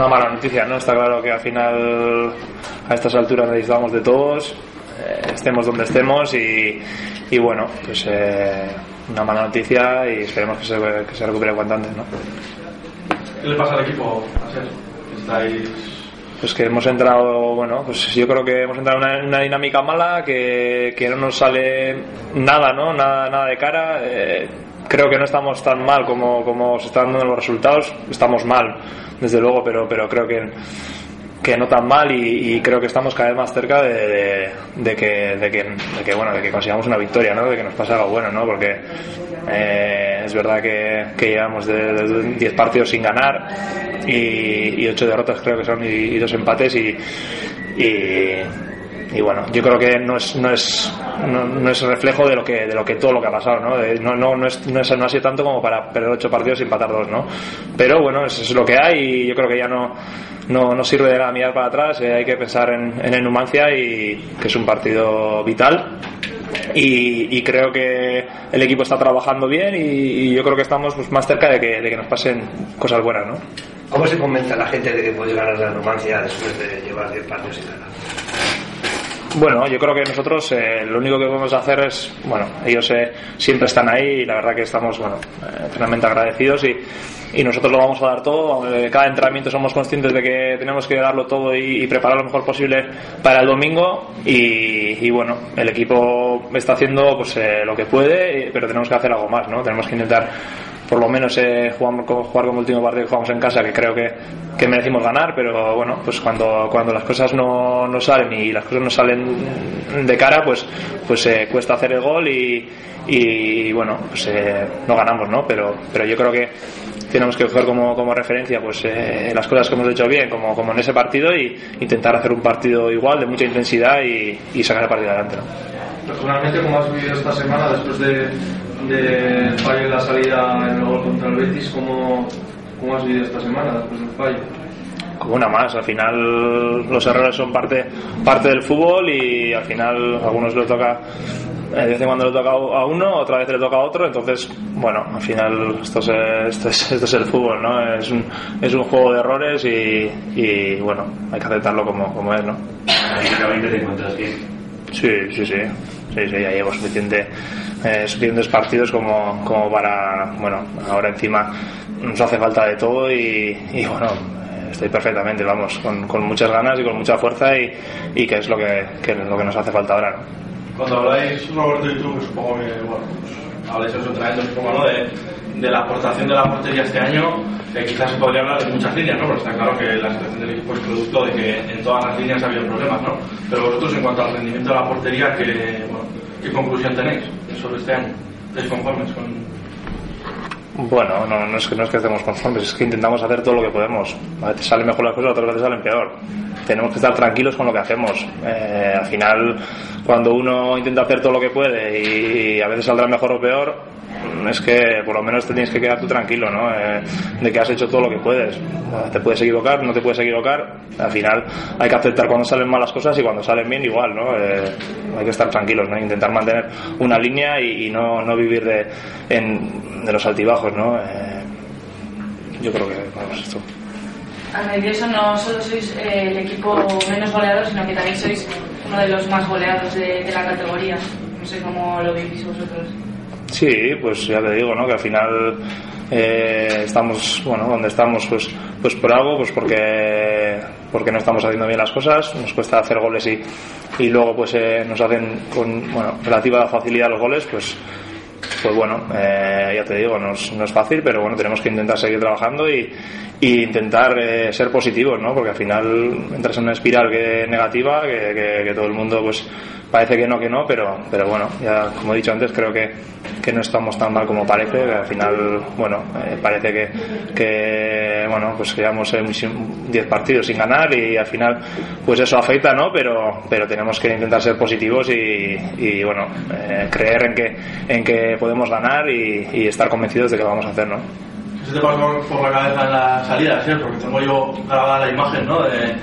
una mala noticia, ¿no? Está claro que al final a estas alturas necesitamos de todos, eh, estemos donde estemos y, y bueno, pues eh, una mala noticia y esperemos que se, que se recupere cuanto antes, ¿no? ¿Qué le pasa al equipo? Estáis pues que hemos entrado, bueno, pues yo creo que hemos entrado en una, una dinámica mala, que, que, no nos sale nada, ¿no? Nada, nada de cara. Eh, creo que no estamos tan mal como, como se están dando los resultados. Estamos mal, desde luego, pero, pero creo que, que no tan mal y, y creo que estamos cada vez más cerca de, de, que, de, que, de que, bueno, de que consigamos una victoria, ¿no? De que nos pase algo bueno, ¿no? Porque eh, es verdad que, que llevamos de 10 partidos sin ganar y 8 derrotas creo que son y, y dos empates y, y, y, bueno yo creo que no es no es no, no, es reflejo de lo que de lo que todo lo que ha pasado no de, no, no, no, es, no, es, no ha sido tanto como para perder 8 partidos y empatar dos no pero bueno eso es lo que hay y yo creo que ya no no, no sirve de nada mirar para atrás eh, hay que pensar en, en el Numancia y que es un partido vital y, creo que el equipo está trabajando bien y, y yo creo que estamos pues, más cerca de que, de que, nos pasen cosas buenas, ¿no? ¿Cómo se convence a la gente de que puede ganar la Numancia después de llevar 10 partidos sin ganar? Bueno, yo creo que nosotros eh, lo único que podemos hacer es, bueno, ellos eh, siempre están ahí y la verdad que estamos, bueno, eh, agradecidos y, nosotros lo vamos a dar todo. cada entrenamiento somos conscientes de que tenemos que darlo todo y, y preparar lo mejor posible para el domingo y, y bueno, el equipo está haciendo pues lo que puede, pero tenemos que hacer algo más, ¿no? Tenemos que intentar por lo menos eh, jugamos, jugar como último partido que jugamos en casa, que creo que, que merecimos ganar, pero bueno, pues cuando, cuando las cosas no, no salen y las cosas no salen de cara, pues, pues eh, cuesta hacer el gol y, y bueno, pues eh, no ganamos, ¿no? Pero, pero yo creo que tenemos que coger como, como referencia pues eh, las cosas que hemos hecho bien, como, como en ese partido, y intentar hacer un partido igual, de mucha intensidad y, y sacar el partido adelante, ¿no? Personalmente, ¿cómo has vivido esta semana después de, del fallo en la salida en el gol contra el Betis, ¿cómo, cómo has vivido esta semana después del fallo? como una más. Al final los errores son parte, parte del fútbol y al final a algunos le toca, de vez en cuando le toca a uno, otra vez le toca a otro. Entonces, bueno, al final esto es, esto es, esto es el fútbol, ¿no? Es un, es un juego de errores y, y bueno, hay que aceptarlo como, como es, ¿no? te encuentras bien. Sí, sí, sí. Sí, sí, ya llevo suficiente, eh, suficientes partidos como, como para, bueno, ahora encima nos hace falta de todo y, bueno, estoy perfectamente, vamos, con, con, muchas ganas y con mucha fuerza y, y que es lo que, que, lo que nos hace falta ahora. Cuando habláis, Roberto y tú, que supongo que, bueno, pues, habláis en su entrenamiento, supongo, ¿no? De, de la aportación de la portería este año, eh, quizás se podría hablar de muchas líneas, ¿no? Pero está claro que la situación del equipo es producto de que en todas las líneas ha habido problemas, ¿no? Pero vosotros, en cuanto al rendimiento de la portería, ¿qué, bueno, ¿qué conclusión tenéis sobre este año? ¿Estáis conformes con, bueno, no, es que, no es que estemos conformes, es que intentamos hacer todo lo que podemos. A veces salen mejor las cosas, otras veces salen peor. Tenemos que estar tranquilos con lo que hacemos. Eh, al final, cuando uno intenta hacer todo lo que puede y a veces saldrá mejor o peor, es que por lo menos te tienes que quedar tú tranquilo, ¿no? Eh, de que has hecho todo lo que puedes. Te puedes equivocar, no te puedes equivocar. Al final hay que aceptar cuando salen malas cosas y cuando salen bien igual, ¿no? Eh, hay que estar tranquilos, ¿no? Intentar mantener una línea y, no, no, vivir de, en, de los altibajos, ¿no? Eh, yo creo que vamos esto. Nervioso no solo sois el equipo menos goleador, sino que también sois uno de los más goleados de, de la categoría. No sé cómo lo vivís vosotros. Sí, pues ya te digo, ¿no? Que al final eh, estamos, bueno, donde estamos, pues, pues por algo, pues porque, porque no estamos haciendo bien las cosas, nos cuesta hacer goles y, y luego pues eh, nos hacen con, bueno, relativa facilidad los goles, pues, pues bueno, eh, ya te digo, no es, no es, fácil, pero bueno, tenemos que intentar seguir trabajando y, y intentar eh, ser positivos, ¿no? Porque al final entras en una espiral que negativa, que, que, que todo el mundo pues parece que no, que no, pero, pero bueno, ya como he dicho antes, creo que, que no estamos tan mal como parece, al final, bueno, eh, parece que, que, bueno, pues llevamos 10 partidos sin ganar y al final, pues eso afecta, ¿no? Pero, pero tenemos que intentar ser positivos y, y bueno, eh, creer en que, en que podemos ganar y, y, estar convencidos de que vamos a hacer, ¿no? ¿Qué te pasó por la cabeza en la salida, ¿sí? Porque tengo yo grabada la imagen, ¿no? De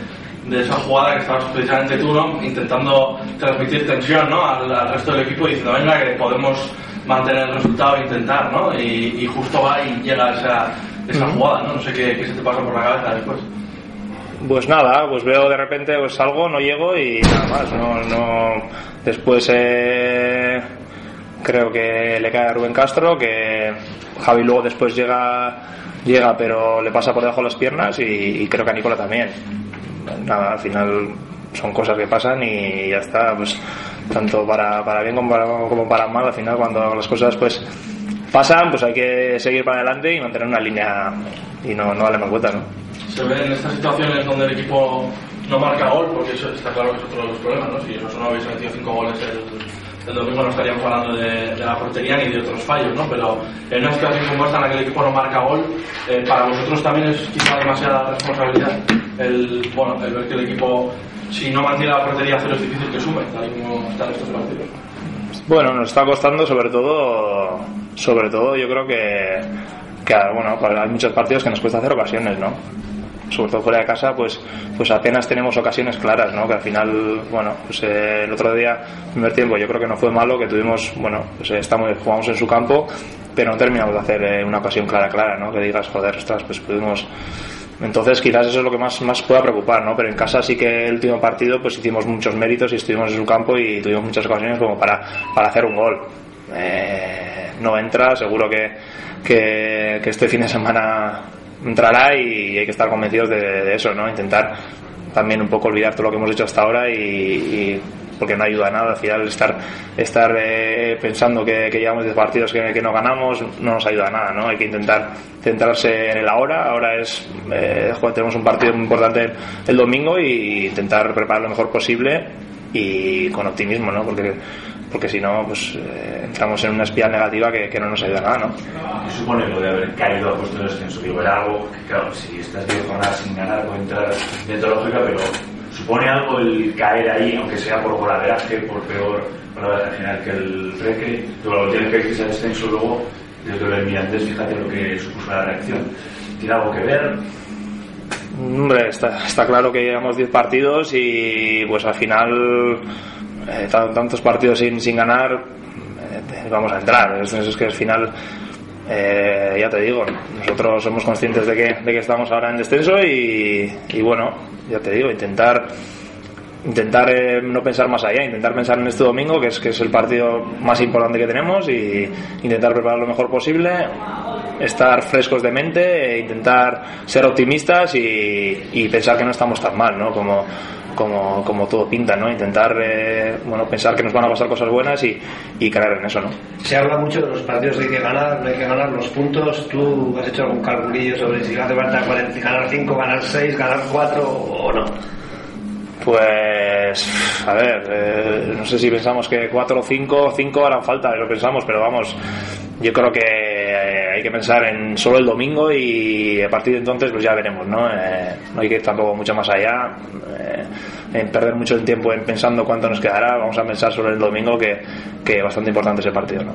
de esa jugada que estabas precisamente tú, ¿no? Intentando transmitir tensión, ¿no? Al, al, resto del equipo diciendo, venga, que podemos mantener el resultado e intentar, ¿no? Y, y justo va y llega esa, esa uh -huh. jugada, ¿no? No sé qué, qué, se te pasa por la cabeza después. Pues nada, pues veo de repente pues algo, no llego y nada más. No, no... Después eh, creo que le cae a Rubén Castro, que Javi luego después llega, llega pero le pasa por debajo de las piernas y, y creo que a Nicola también. Nada, al final son cosas que pasan y ya está, pues tanto para, para bien como para, como para mal, al final cuando las cosas pues pasan, pues hay que seguir para adelante y mantener una línea y no, no darle más vueltas, ¿no? Se ve en estas situaciones donde el equipo no marca gol, porque eso está claro que es otro de los problemas, ¿no? Si no hubiese metido cinco goles el domingo no estaríamos hablando de, de, la portería ni de otros fallos, ¿no? Pero en una situación como esta en la que el equipo no marca gol, eh, para vosotros también es quizá demasiada responsabilidad el, bueno, el ver que el equipo, si no mantiene la portería cero es difícil que sume, tal y como están estos partidos. Bueno, nos está costando sobre todo, sobre todo yo creo que, que bueno, hay muchos partidos que nos cuesta hacer ocasiones, ¿no? Sobre todo fuera de casa, pues, pues apenas tenemos ocasiones claras, ¿no? Que al final, bueno, pues eh, el otro día, primer tiempo, yo creo que no fue malo, que tuvimos, bueno, pues eh, estamos, jugamos en su campo, pero no terminamos de hacer eh, una ocasión clara, clara, ¿no? Que digas, joder, ostras, pues pudimos. Entonces quizás eso es lo que más, más pueda preocupar, ¿no? Pero en casa sí que el último partido pues hicimos muchos méritos y estuvimos en su campo y tuvimos muchas ocasiones como para, para hacer un gol. No entra, seguro que, que este fin de semana entrará y hay que estar convencidos de, eso, ¿no? Intentar también un poco olvidar todo lo que hemos hecho hasta ahora y, porque no ayuda a nada al final estar eh, pensando que, llevamos 10 partidos que, no ganamos no nos ayuda a nada ¿no? hay que intentar centrarse en el ahora ahora es eh, tenemos un partido muy importante el domingo y intentar preparar lo mejor posible y con optimismo ¿no? porque porque si no, pues eh, entramos en una espiral negativa que, que, no nos ayuda a nada, ¿no? ¿Qué supone lo de haber caído a puesto de descenso? Digo, era algo que, claro, si estás 10 jornadas sin ganar, puede entrar dentro lógica, pero ¿supone algo el caer ahí, aunque sea por golaveraje, por peor golaveraje final que el Freque? Tú lo tienes que decir el descenso luego, desde el Mirandés, fíjate lo que supuso la reacción. ¿Tiene algo que ver? Hombre, está, está claro que llevamos 10 partidos y pues al final eh, tantos partidos sin, sin ganar, eh, vamos a entrar. Es, es que al final, eh, ya te digo, nosotros somos conscientes de que, de que estamos ahora en descenso y, y bueno, ya te digo, intentar intentar eh, no pensar más allá, intentar pensar en este domingo, que es, que es el partido más importante que tenemos, y intentar preparar lo mejor posible, estar frescos de mente, e intentar ser optimistas y, y, pensar que no estamos tan mal, ¿no? Como, como, como todo pinta, ¿no? Intentar, eh, bueno, pensar que nos van a pasar cosas buenas y, y creer en eso, ¿no? Se habla mucho de los partidos de hay que ganar, no hay que ganar los puntos. ¿Tú has hecho algún calculillo sobre si hace falta ganar 5, ganar 6, ganar 4 o no? Pues, a ver, eh, no sé si pensamos que 4 o 5, 5 harán falta, lo pensamos, pero vamos, yo creo que hay que pensar en solo el domingo y a partir de entonces pues ya veremos, ¿no? Eh, no hay que ir tampoco mucho más allá, eh, en perder mucho el tiempo en pensando cuánto nos quedará, vamos a pensar sobre el domingo que, que bastante importante ese partido, ¿no?